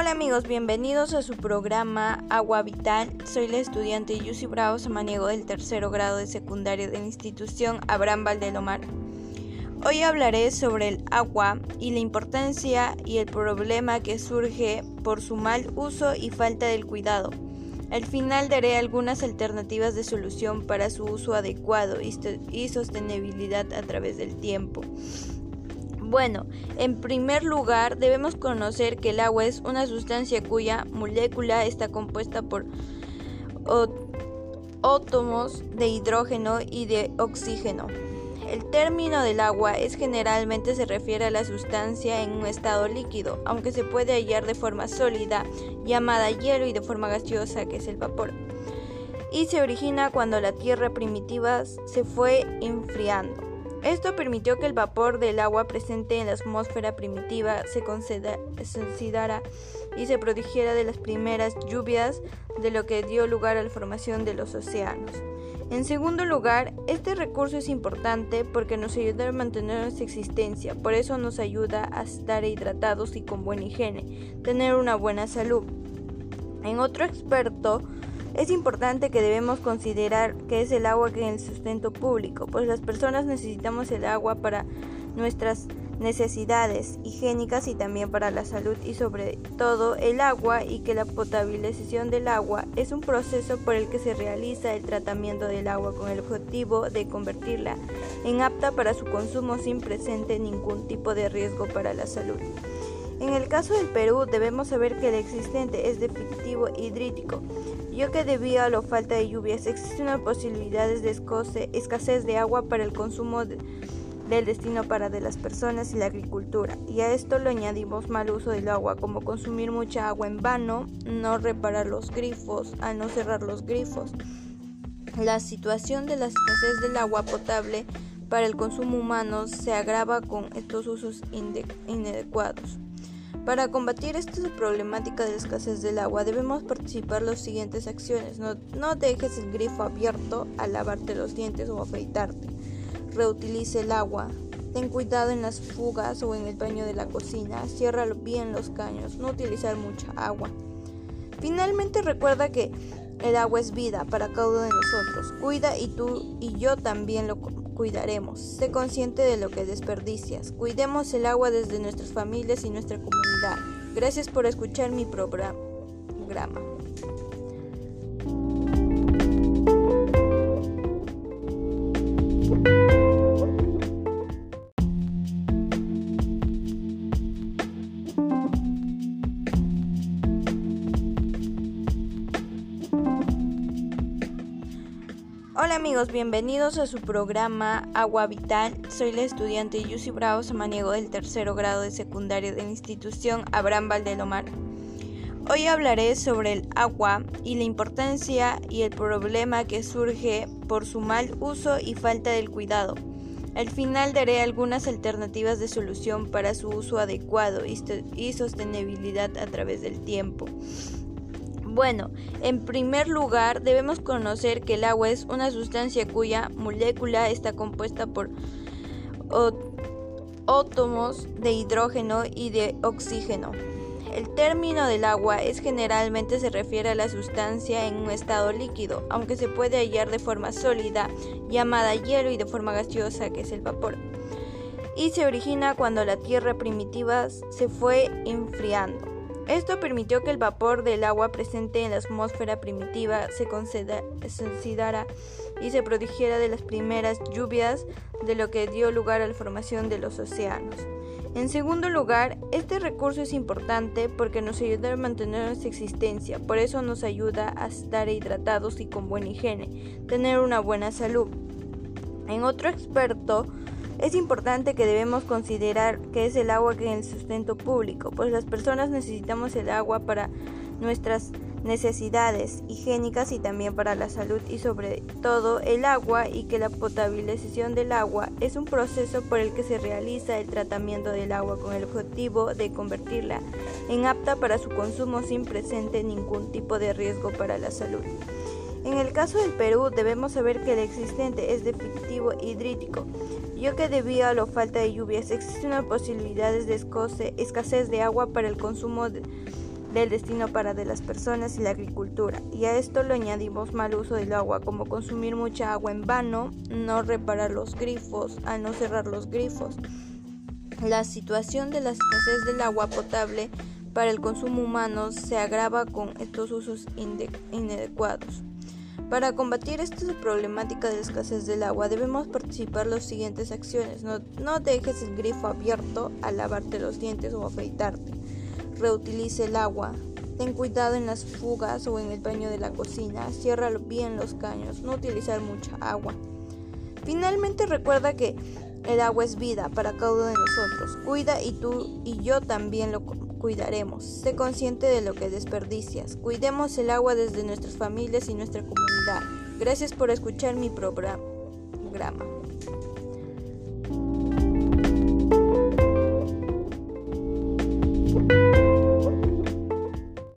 Hola amigos, bienvenidos a su programa Agua Vital. Soy la estudiante Yusi Bravo Samaniego del tercero grado de secundaria de la institución Abraham Valdelomar. Hoy hablaré sobre el agua y la importancia y el problema que surge por su mal uso y falta del cuidado. Al final daré algunas alternativas de solución para su uso adecuado y sostenibilidad a través del tiempo. Bueno, en primer lugar debemos conocer que el agua es una sustancia cuya molécula está compuesta por átomos de hidrógeno y de oxígeno. El término del agua es generalmente se refiere a la sustancia en un estado líquido, aunque se puede hallar de forma sólida, llamada hielo, y de forma gaseosa, que es el vapor. Y se origina cuando la tierra primitiva se fue enfriando. Esto permitió que el vapor del agua presente en la atmósfera primitiva se consolidara y se produjera de las primeras lluvias, de lo que dio lugar a la formación de los océanos. En segundo lugar, este recurso es importante porque nos ayuda a mantener nuestra existencia, por eso nos ayuda a estar hidratados y con buena higiene, tener una buena salud. En otro experto, es importante que debemos considerar que es el agua que en el sustento público, pues las personas necesitamos el agua para nuestras necesidades higiénicas y también para la salud y sobre todo el agua y que la potabilización del agua es un proceso por el que se realiza el tratamiento del agua con el objetivo de convertirla en apta para su consumo sin presente ningún tipo de riesgo para la salud. En el caso del Perú debemos saber que el existente es definitivo hidrítico, ya que debido a la falta de lluvias existen posibilidades de escasez de agua para el consumo del destino para de las personas y la agricultura. Y a esto le añadimos mal uso del agua, como consumir mucha agua en vano, no reparar los grifos, al no cerrar los grifos. La situación de la escasez del agua potable para el consumo humano se agrava con estos usos inadecuados. Para combatir esta problemática de escasez del agua debemos participar las siguientes acciones. No, no, dejes el grifo abierto al lavarte los dientes o afeitarte. Reutilice el agua. Ten cuidado en las fugas o en el baño de la cocina. Cierra bien los caños. No utilizar mucha agua. Finalmente recuerda que el agua es vida para cada uno de nosotros. Cuida y tú y yo también lo cuidaremos. Sé consciente de lo que desperdicias. Cuidemos el agua desde nuestras familias y nuestra comunidad. Gracias por escuchar mi programa. Hola amigos, bienvenidos a su programa Agua Vital. Soy la estudiante Yusi Bravo Samaniego del tercero grado de secundaria de la institución Abraham Valdelomar. Hoy hablaré sobre el agua y la importancia y el problema que surge por su mal uso y falta del cuidado. Al final daré algunas alternativas de solución para su uso adecuado y sostenibilidad a través del tiempo. Bueno, en primer lugar debemos conocer que el agua es una sustancia cuya molécula está compuesta por átomos de hidrógeno y de oxígeno. El término del agua es generalmente se refiere a la sustancia en un estado líquido, aunque se puede hallar de forma sólida, llamada hielo, y de forma gaseosa, que es el vapor. Y se origina cuando la tierra primitiva se fue enfriando. Esto permitió que el vapor del agua presente en la atmósfera primitiva se consolidara y se produjera de las primeras lluvias, de lo que dio lugar a la formación de los océanos. En segundo lugar, este recurso es importante porque nos ayuda a mantener nuestra existencia, por eso nos ayuda a estar hidratados y con buena higiene, tener una buena salud. En otro experto, es importante que debemos considerar que es el agua que en el sustento público, pues las personas necesitamos el agua para nuestras necesidades higiénicas y también para la salud y sobre todo el agua y que la potabilización del agua es un proceso por el que se realiza el tratamiento del agua con el objetivo de convertirla en apta para su consumo sin presente ningún tipo de riesgo para la salud. En el caso del Perú debemos saber que el existente es definitivo hidrítico, ya que debido a la falta de lluvias existen posibilidades de escasez de agua para el consumo del destino para de las personas y la agricultura. Y a esto le añadimos mal uso del agua, como consumir mucha agua en vano, no reparar los grifos, al no cerrar los grifos. La situación de la escasez del agua potable para el consumo humano se agrava con estos usos inadecuados. Para combatir esta problemática de escasez del agua debemos participar las siguientes acciones. No, no dejes el grifo abierto al lavarte los dientes o afeitarte. Reutilice el agua. Ten cuidado en las fugas o en el baño de la cocina. Cierra bien los caños. No utilizar mucha agua. Finalmente recuerda que el agua es vida para cada uno de nosotros. Cuida y tú y yo también lo cuidaremos. Sé consciente de lo que desperdicias. Cuidemos el agua desde nuestras familias y nuestra comunidad. Gracias por escuchar mi programa.